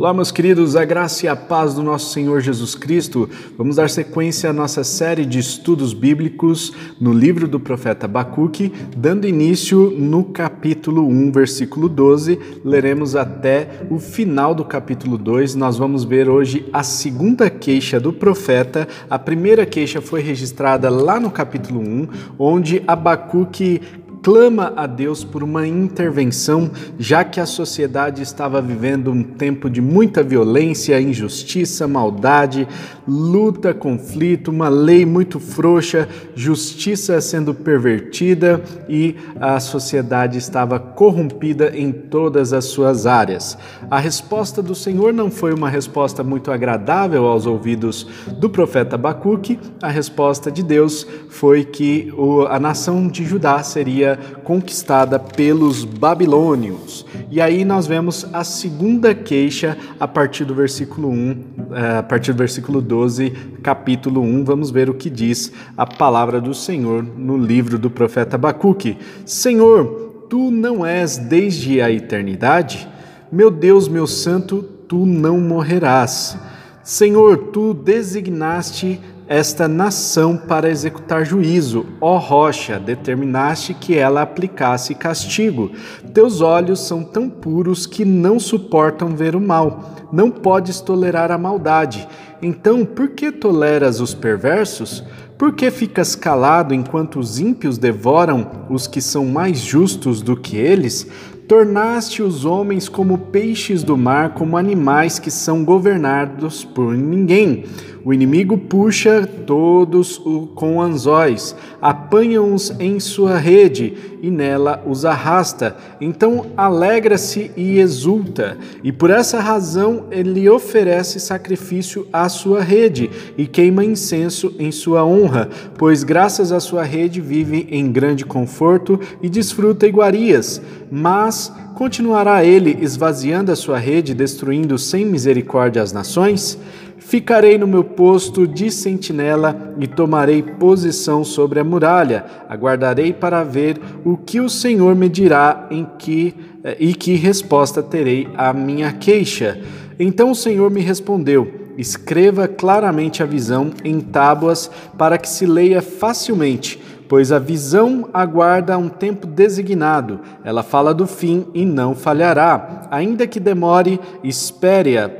Olá, meus queridos, a graça e a paz do nosso Senhor Jesus Cristo. Vamos dar sequência à nossa série de estudos bíblicos no livro do profeta Abacuque, dando início no capítulo 1, versículo 12. Leremos até o final do capítulo 2. Nós vamos ver hoje a segunda queixa do profeta. A primeira queixa foi registrada lá no capítulo 1, onde Abacuque clama a Deus por uma intervenção, já que a sociedade estava vivendo um tempo de muita violência, injustiça, maldade, luta, conflito, uma lei muito frouxa, justiça sendo pervertida e a sociedade estava corrompida em todas as suas áreas. A resposta do Senhor não foi uma resposta muito agradável aos ouvidos do profeta Abacuque, a resposta de Deus foi que a nação de Judá seria conquistada pelos babilônios. E aí nós vemos a segunda queixa a partir do versículo 1, eh, a partir do versículo 12, capítulo 1. Vamos ver o que diz a palavra do Senhor no livro do profeta Abacuque. Senhor, tu não és desde a eternidade? Meu Deus, meu santo, tu não morrerás. Senhor, tu designaste esta nação para executar juízo. Ó rocha, determinaste que ela aplicasse castigo. Teus olhos são tão puros que não suportam ver o mal. Não podes tolerar a maldade. Então, por que toleras os perversos? Por que ficas calado enquanto os ímpios devoram os que são mais justos do que eles? Tornaste os homens como peixes do mar, como animais que são governados por ninguém. O inimigo puxa todos com anzóis, apanha-os em sua rede e nela os arrasta. Então alegra-se e exulta, e por essa razão ele oferece sacrifício à sua rede e queima incenso em sua honra, pois graças à sua rede vive em grande conforto e desfruta iguarias. Mas continuará ele esvaziando a sua rede, destruindo sem misericórdia as nações? Ficarei no meu posto de sentinela e tomarei posição sobre a muralha. Aguardarei para ver o que o Senhor me dirá em que eh, e que resposta terei à minha queixa. Então o Senhor me respondeu: Escreva claramente a visão em tábuas para que se leia facilmente pois a visão aguarda um tempo designado. Ela fala do fim e não falhará. Ainda que demore, espere-a,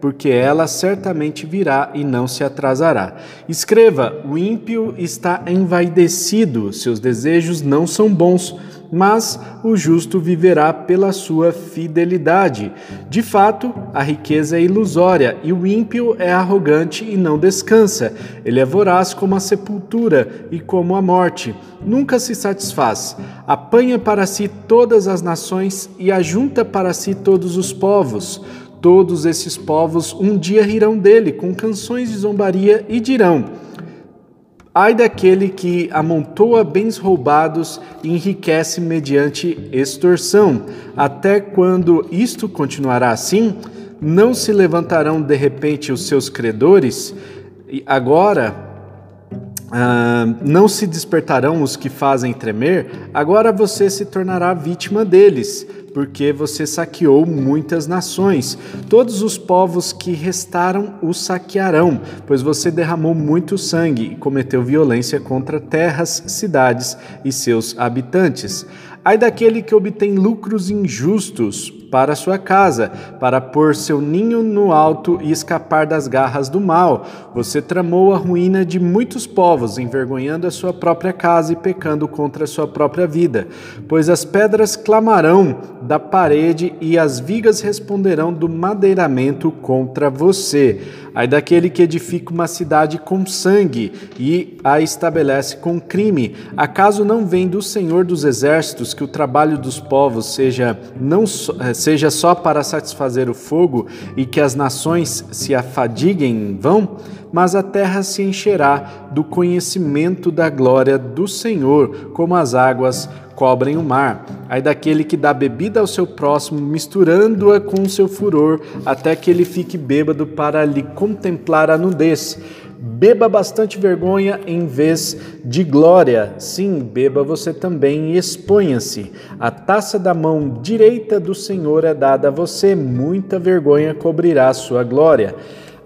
porque ela certamente virá e não se atrasará. Escreva: o ímpio está envaidecido, seus desejos não são bons, mas o justo viverá pela sua fidelidade. De fato, a riqueza é ilusória e o ímpio é arrogante e não descansa. Ele é voraz como a sepultura e como a morte. Nunca se satisfaz. Apanha para si todas as nações e ajunta para si todos os povos. Todos esses povos um dia rirão dele com canções de zombaria e dirão: Ai daquele que amontoa bens roubados e enriquece mediante extorsão. Até quando isto continuará assim? Não se levantarão de repente os seus credores? E agora ah, não se despertarão os que fazem tremer, agora você se tornará vítima deles, porque você saqueou muitas nações. Todos os povos que restaram o saquearão, pois você derramou muito sangue e cometeu violência contra terras, cidades e seus habitantes. Ai daquele que obtém lucros injustos para sua casa, para pôr seu ninho no alto e escapar das garras do mal. Você tramou a ruína de muitos povos, envergonhando a sua própria casa e pecando contra a sua própria vida. Pois as pedras clamarão da parede e as vigas responderão do madeiramento contra você. Ai daquele que edifica uma cidade com sangue e a estabelece com crime. Acaso não vem do Senhor dos exércitos que o trabalho dos povos seja, não, eh, seja só para satisfazer o fogo e que as nações se afadiguem em vão? Mas a terra se encherá do conhecimento da glória do Senhor, como as águas cobrem o mar. Ai daquele que dá bebida ao seu próximo, misturando-a com o seu furor, até que ele fique bêbado para lhe contemplar a nudez Beba bastante vergonha em vez de glória. Sim, beba você também e exponha-se. A taça da mão direita do Senhor é dada a você, muita vergonha cobrirá a sua glória.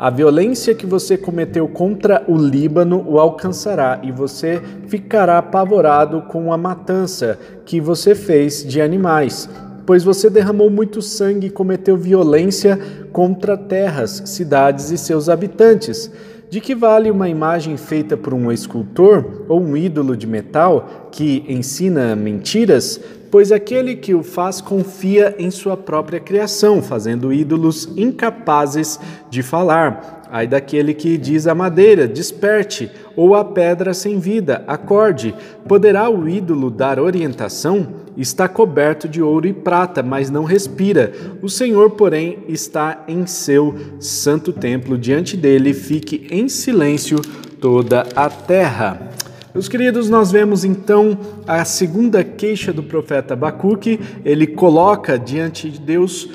A violência que você cometeu contra o Líbano o alcançará e você ficará apavorado com a matança que você fez de animais. Pois você derramou muito sangue e cometeu violência contra terras, cidades e seus habitantes. De que vale uma imagem feita por um escultor ou um ídolo de metal que ensina mentiras? Pois aquele que o faz confia em sua própria criação, fazendo ídolos incapazes de falar. Ai daquele que diz à madeira: desperte, ou à pedra sem vida: acorde. Poderá o ídolo dar orientação? Está coberto de ouro e prata, mas não respira. O Senhor, porém, está em seu santo templo. Diante dele fique em silêncio toda a terra. Meus queridos, nós vemos então a segunda queixa do profeta Abacuque. Ele coloca diante de Deus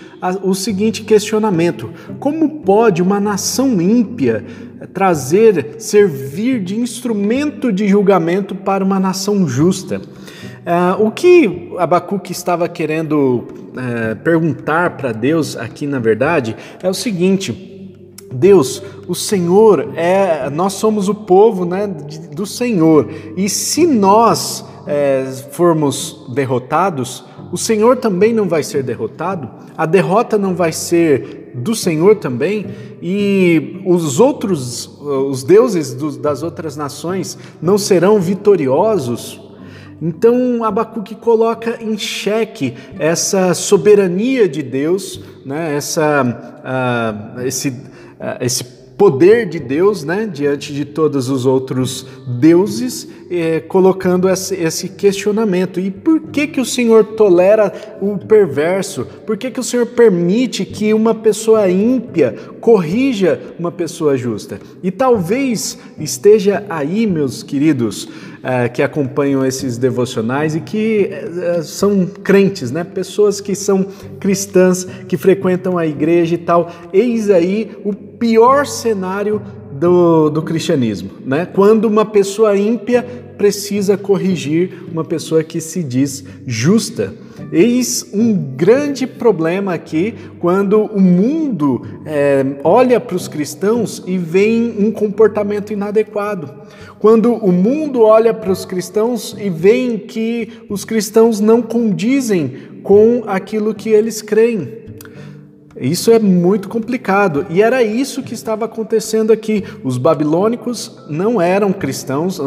o seguinte questionamento: Como pode uma nação ímpia trazer, servir de instrumento de julgamento para uma nação justa? Uh, o que Abacuque estava querendo uh, perguntar para Deus aqui, na verdade, é o seguinte Deus, o Senhor é, nós somos o povo né, do Senhor, e se nós é, formos derrotados, o Senhor também não vai ser derrotado, a derrota não vai ser do Senhor também, e os outros, os deuses das outras nações não serão vitoriosos. Então Abacuque coloca em xeque essa soberania de Deus, né, essa, uh, esse esse poder de Deus né, diante de todos os outros deuses, eh, colocando esse, questionamento. E por que, que o Senhor tolera o perverso? Por que, que o Senhor permite que uma pessoa ímpia corrija uma pessoa justa? E talvez esteja aí, meus queridos, eh, que acompanham esses devocionais e que eh, são crentes, né? pessoas que são cristãs, que frequentam a igreja e tal. Eis aí o pior cenário do, do cristianismo, né? quando uma pessoa ímpia precisa corrigir uma pessoa que se diz justa. Eis um grande problema aqui quando o mundo é, olha para os cristãos e vê um comportamento inadequado. Quando o mundo olha para os cristãos e vê que os cristãos não condizem com aquilo que eles creem. Isso é muito complicado e era isso que estava acontecendo aqui. Os babilônicos não eram cristãos,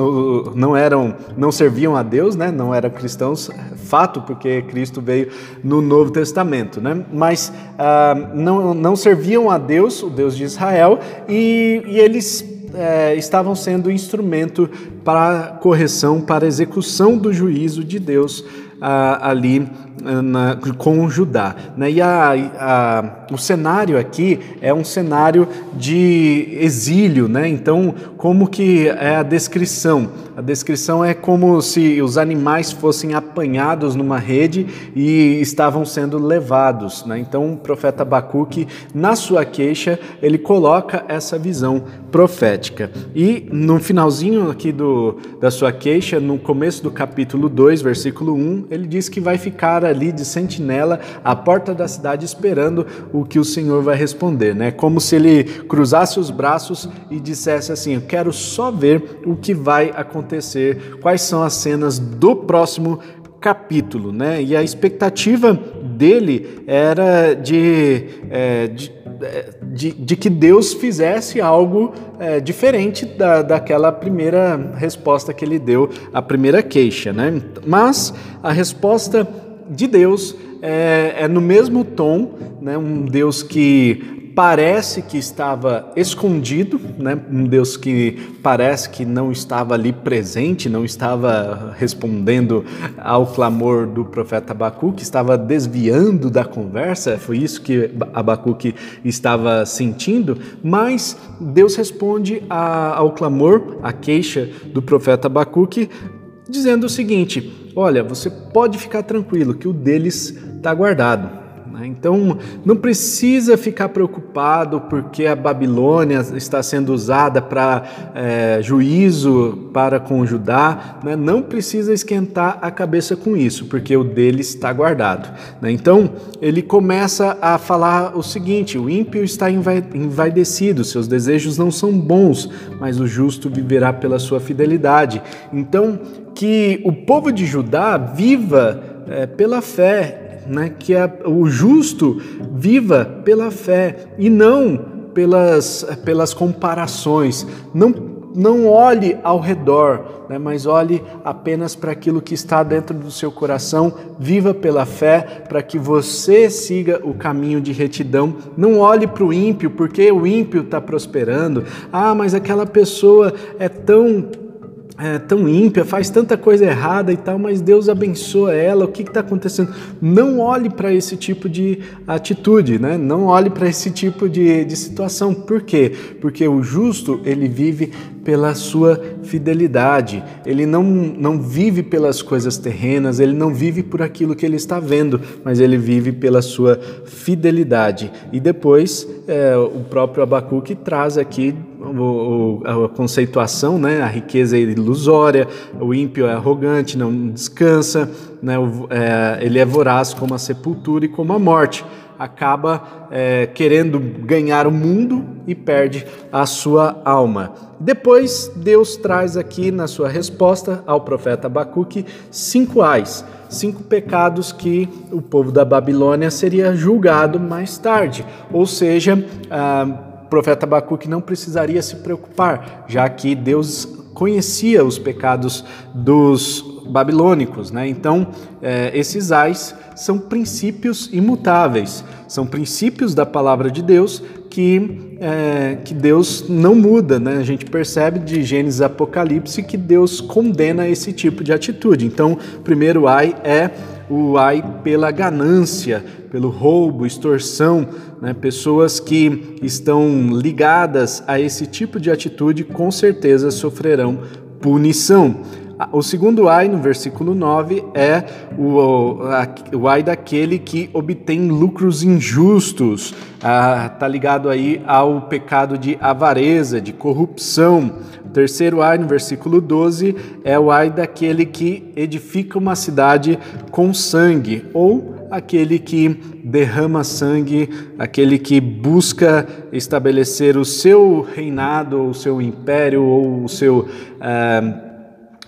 não eram, não serviam a Deus, né? Não eram cristãos, fato, porque Cristo veio no Novo Testamento, né? Mas ah, não, não serviam a Deus, o Deus de Israel, e, e eles é, estavam sendo instrumento para correção, para execução do juízo de Deus ah, ali na, com Judá. Né? E a, a, o cenário aqui é um cenário de exílio, né? então como que é a descrição? A descrição é como se os animais fossem apanhados numa rede e estavam sendo levados. Né? Então o profeta Abacuque, na sua queixa, ele coloca essa visão profética. E no finalzinho aqui do, da sua queixa, no começo do capítulo 2, versículo 1, ele diz que vai ficar ali de sentinela à porta da cidade esperando o que o Senhor vai responder, né? Como se ele cruzasse os braços e dissesse assim: "Eu quero só ver o que vai acontecer, quais são as cenas do próximo capítulo, né? E a expectativa dele era de, é, de, de, de, que Deus fizesse algo é, diferente da, daquela primeira resposta que ele deu, a primeira queixa, né? Mas a resposta de Deus é, é no mesmo tom, né? um Deus que parece que estava escondido, né? um Deus que parece que não estava ali presente, não estava respondendo ao clamor do profeta Abacuque, estava desviando da conversa, foi isso que Abacuque estava sentindo, mas Deus responde a, ao clamor, à queixa do profeta Abacuque, dizendo o seguinte: Olha, você pode ficar tranquilo que o deles está guardado. Né? Então, não precisa ficar preocupado porque a Babilônia está sendo usada para é, juízo para com Judá. Né? Não precisa esquentar a cabeça com isso, porque o dele está guardado. Né? Então, ele começa a falar o seguinte: o ímpio está envaidecido, seus desejos não são bons, mas o justo viverá pela sua fidelidade. Então, que o povo de Judá viva é, pela fé, né? que a, o justo viva pela fé e não pelas, pelas comparações. Não não olhe ao redor, né, mas olhe apenas para aquilo que está dentro do seu coração. Viva pela fé para que você siga o caminho de retidão. Não olhe para o ímpio, porque o ímpio está prosperando. Ah, mas aquela pessoa é tão é, tão ímpia, faz tanta coisa errada e tal, mas Deus abençoa ela, o que está acontecendo? Não olhe para esse tipo de atitude, né? não olhe para esse tipo de, de situação. Por quê? Porque o justo, ele vive pela sua fidelidade. Ele não, não vive pelas coisas terrenas, ele não vive por aquilo que ele está vendo, mas ele vive pela sua fidelidade. E depois é, o próprio Abacuque traz aqui o, a conceituação, né? a riqueza é ilusória, o ímpio é arrogante, não descansa, né? O, é, ele é voraz como a sepultura e como a morte acaba é, querendo ganhar o mundo e perde a sua alma. Depois, Deus traz aqui na sua resposta ao profeta Abacuque cinco ais, cinco pecados que o povo da Babilônia seria julgado mais tarde. Ou seja, o profeta Abacuque não precisaria se preocupar, já que Deus conhecia os pecados dos babilônicos. Né? Então, é, esses ais são princípios imutáveis, são princípios da palavra de Deus que, é, que Deus não muda. Né? A gente percebe de Gênesis Apocalipse que Deus condena esse tipo de atitude. Então, o primeiro ai é o ai pela ganância, pelo roubo, extorsão, né? pessoas que estão ligadas a esse tipo de atitude com certeza sofrerão punição. O segundo ai, no versículo 9, é o, o ai daquele que obtém lucros injustos. Ah, ligado aí ao pecado de avareza, de corrupção. O terceiro ai, no versículo 12, é o ai daquele que edifica uma cidade com sangue, ou aquele que derrama sangue, aquele que busca estabelecer o seu reinado, o seu império, ou o seu. Uh,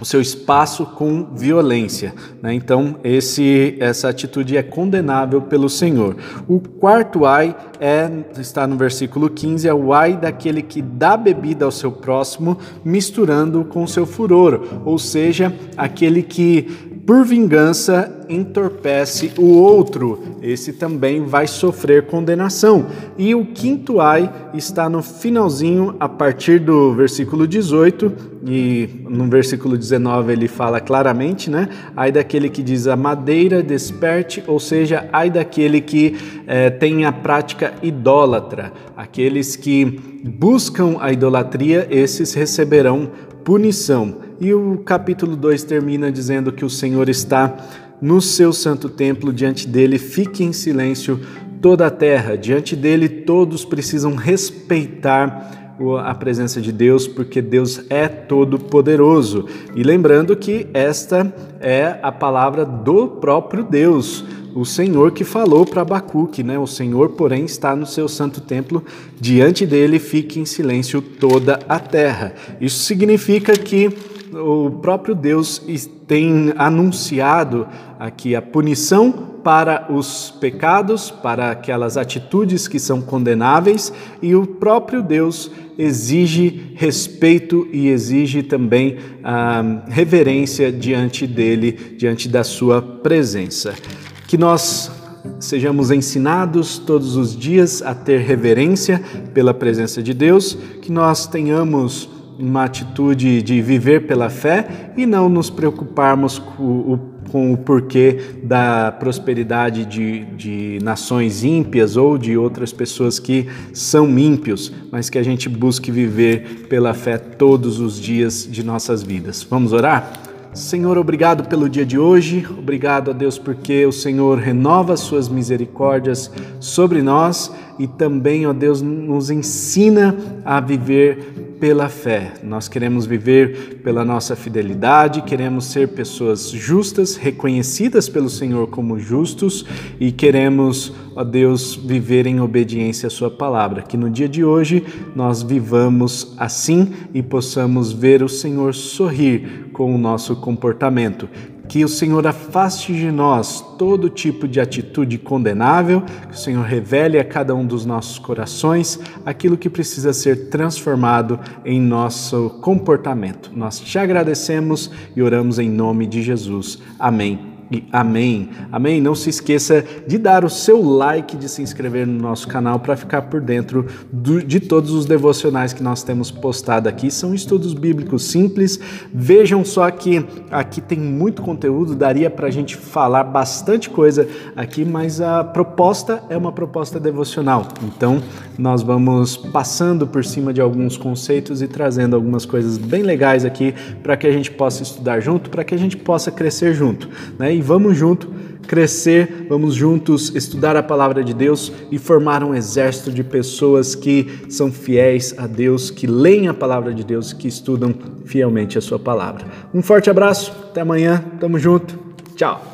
o seu espaço com violência. Né? Então, esse, essa atitude é condenável pelo Senhor. O quarto ai é, está no versículo 15, é o ai daquele que dá bebida ao seu próximo, misturando com seu furor, ou seja, aquele que por vingança entorpece o outro, esse também vai sofrer condenação. E o quinto ai está no finalzinho, a partir do versículo 18, e no versículo 19 ele fala claramente, né? Ai daquele que diz a madeira desperte, ou seja, ai daquele que é, tem a prática idólatra. Aqueles que buscam a idolatria, esses receberão punição. E o capítulo 2 termina dizendo que o Senhor está no seu santo templo, diante dele fique em silêncio toda a terra, diante dele todos precisam respeitar a presença de Deus, porque Deus é todo poderoso. E lembrando que esta é a palavra do próprio Deus, o Senhor que falou para Abacuque, né? O Senhor, porém, está no seu santo templo, diante dele fique em silêncio toda a terra. Isso significa que o próprio Deus tem anunciado aqui a punição para os pecados, para aquelas atitudes que são condenáveis, e o próprio Deus exige respeito e exige também ah, reverência diante dele, diante da sua presença. Que nós sejamos ensinados todos os dias a ter reverência pela presença de Deus, que nós tenhamos uma atitude de viver pela fé e não nos preocuparmos com o, com o porquê da prosperidade de, de nações ímpias ou de outras pessoas que são ímpios, mas que a gente busque viver pela fé todos os dias de nossas vidas. Vamos orar? Senhor, obrigado pelo dia de hoje, obrigado a Deus porque o Senhor renova suas misericórdias sobre nós e também, ó Deus, nos ensina a viver pela fé. Nós queremos viver pela nossa fidelidade, queremos ser pessoas justas, reconhecidas pelo Senhor como justos e queremos, ó Deus, viver em obediência à Sua palavra. Que no dia de hoje nós vivamos assim e possamos ver o Senhor sorrir com o nosso comportamento. Que o Senhor afaste de nós todo tipo de atitude condenável, que o Senhor revele a cada um dos nossos corações aquilo que precisa ser transformado em nosso comportamento. Nós te agradecemos e oramos em nome de Jesus. Amém e amém. Amém. Não se esqueça de dar o seu like, de se inscrever no nosso canal para ficar por dentro do, de todos os devocionais que nós temos postado aqui. São estudos bíblicos simples. Vejam só que aqui tem muito conteúdo, daria para a gente falar bastante coisa aqui, mas a proposta é uma proposta devocional. Então, nós vamos passando por cima de alguns conceitos e trazendo algumas coisas bem legais aqui para que a gente possa estudar junto, para que a gente possa crescer junto. Né? E vamos junto crescer, vamos juntos estudar a palavra de Deus e formar um exército de pessoas que são fiéis a Deus, que leem a palavra de Deus, que estudam fielmente a sua palavra. Um forte abraço, até amanhã, tamo junto, tchau.